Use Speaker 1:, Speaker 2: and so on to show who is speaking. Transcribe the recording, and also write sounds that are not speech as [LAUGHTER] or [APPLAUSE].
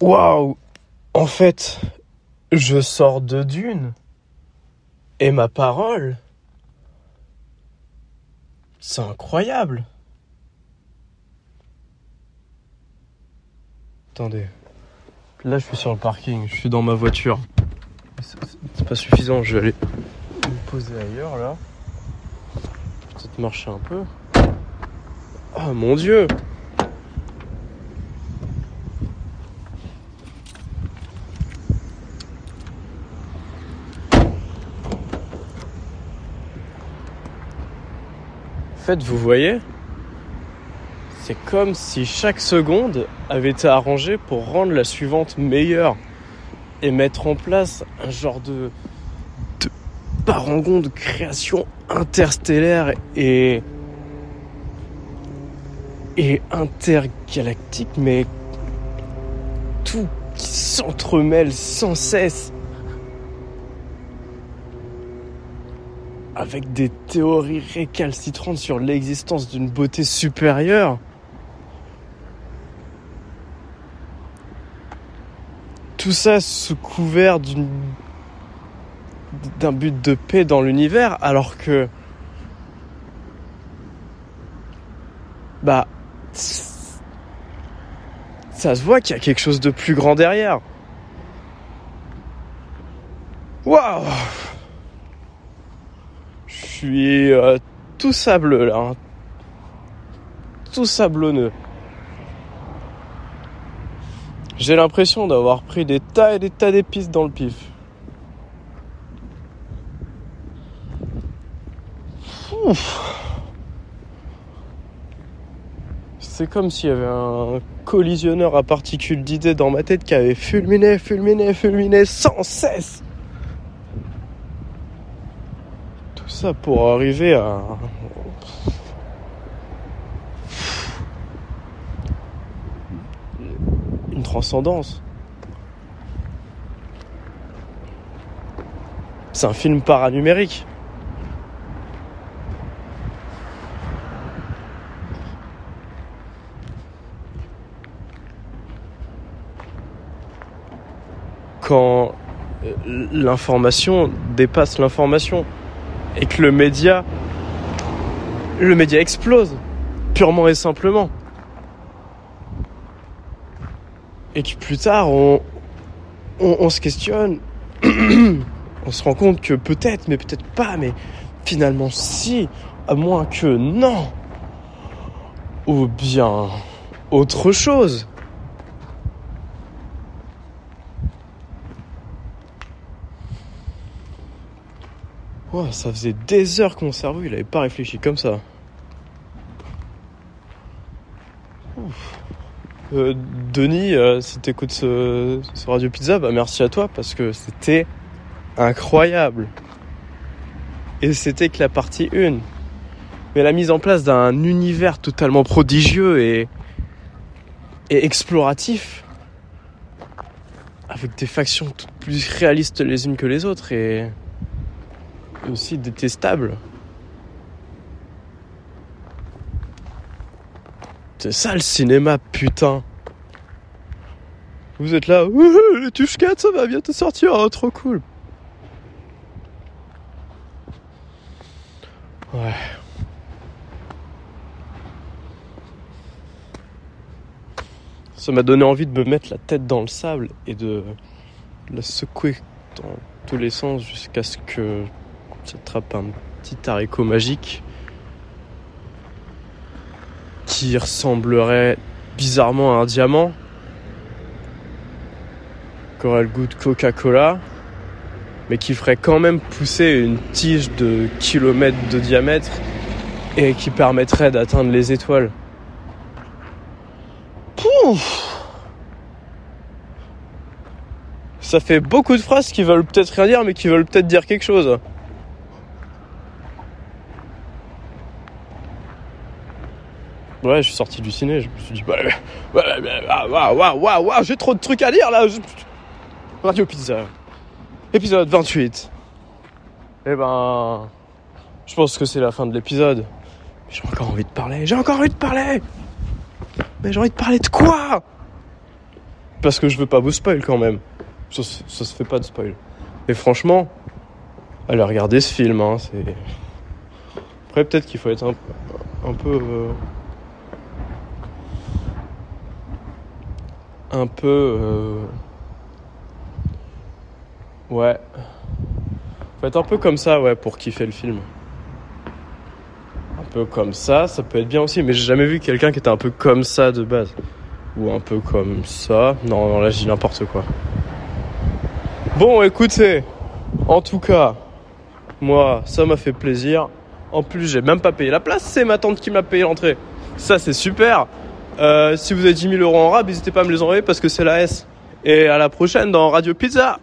Speaker 1: Waouh En fait, je sors de Dune. Et ma parole, c'est incroyable. Attendez. Là, je suis sur le parking, je suis dans ma voiture. C'est pas suffisant, je vais aller me poser ailleurs là. Peut-être marcher un peu. Oh mon dieu fait, vous voyez, c'est comme si chaque seconde avait été arrangée pour rendre la suivante meilleure et mettre en place un genre de, parangon de création interstellaire et et intergalactique, mais tout qui s'entremêle sans cesse avec des théories récalcitrantes sur l'existence d'une beauté supérieure. Tout ça sous couvert d'un but de paix dans l'univers alors que bah ça se voit qu'il y a quelque chose de plus grand derrière. Waouh suis euh, tout sableux là. Hein. Tout sablonneux. J'ai l'impression d'avoir pris des tas et des tas d'épices dans le pif. C'est comme s'il y avait un collisionneur à particules d'idées dans ma tête qui avait fulminé, fulminé, fulminé sans cesse. Tout pour arriver à... Une transcendance. C'est un film paranumérique. quand euh, l'information dépasse l'information et que le média le média explose purement et simplement. Et que plus tard on on, on se questionne [CLEARS THROAT] on se rend compte que peut-être mais peut-être pas mais finalement si à moins que non ou bien autre chose Oh, ça faisait des heures que mon cerveau il avait pas réfléchi comme ça. Euh, Denis, euh, si t'écoutes ce, ce Radio Pizza, bah merci à toi parce que c'était incroyable. Et c'était que la partie 1. Mais la mise en place d'un univers totalement prodigieux et, et exploratif, avec des factions toutes plus réalistes les unes que les autres et aussi détestable. C'est ça le cinéma, putain. Vous êtes là, les touches 4, ça va bientôt sortir, oh, trop cool. Ouais. Ça m'a donné envie de me mettre la tête dans le sable et de la secouer dans tous les sens jusqu'à ce que j'attrape un petit haricot magique qui ressemblerait bizarrement à un diamant, qui aurait le goût de Coca-Cola, mais qui ferait quand même pousser une tige de kilomètres de diamètre et qui permettrait d'atteindre les étoiles. Pouf Ça fait beaucoup de phrases qui veulent peut-être rien dire, mais qui veulent peut-être dire quelque chose. Ouais, je suis sorti du ciné, je me suis dit, bah, waouh, waouh, waouh, waouh, j'ai trop de trucs à dire là. Radio Pizza, épisode 28. Eh ben, je pense que c'est la fin de l'épisode. J'ai encore envie de parler, j'ai encore envie de parler. Mais j'ai envie de parler de quoi? Parce que je veux pas vous spoil quand même. Ça, ça se fait pas de spoil. Mais franchement, allez regarder ce film. Hein, c'est... Après, peut-être qu'il faut être un, un peu. euh, un peu. euh, Ouais. Faut un peu comme ça, ouais, pour kiffer le film. Un peu comme ça, ça peut être bien aussi, mais j'ai jamais vu quelqu'un qui était un peu comme ça de base. Ou un peu comme ça. Non, non, là, je dis n'importe quoi. Bon, écoutez, en tout cas, moi, ça m'a fait plaisir. En plus, j'ai même pas payé la place, c'est ma tante qui m'a payé l'entrée. Ça, c'est super. Euh, si vous avez 10 000 euros en rab, n'hésitez pas à me les envoyer parce que c'est la S. Et à la prochaine dans Radio Pizza.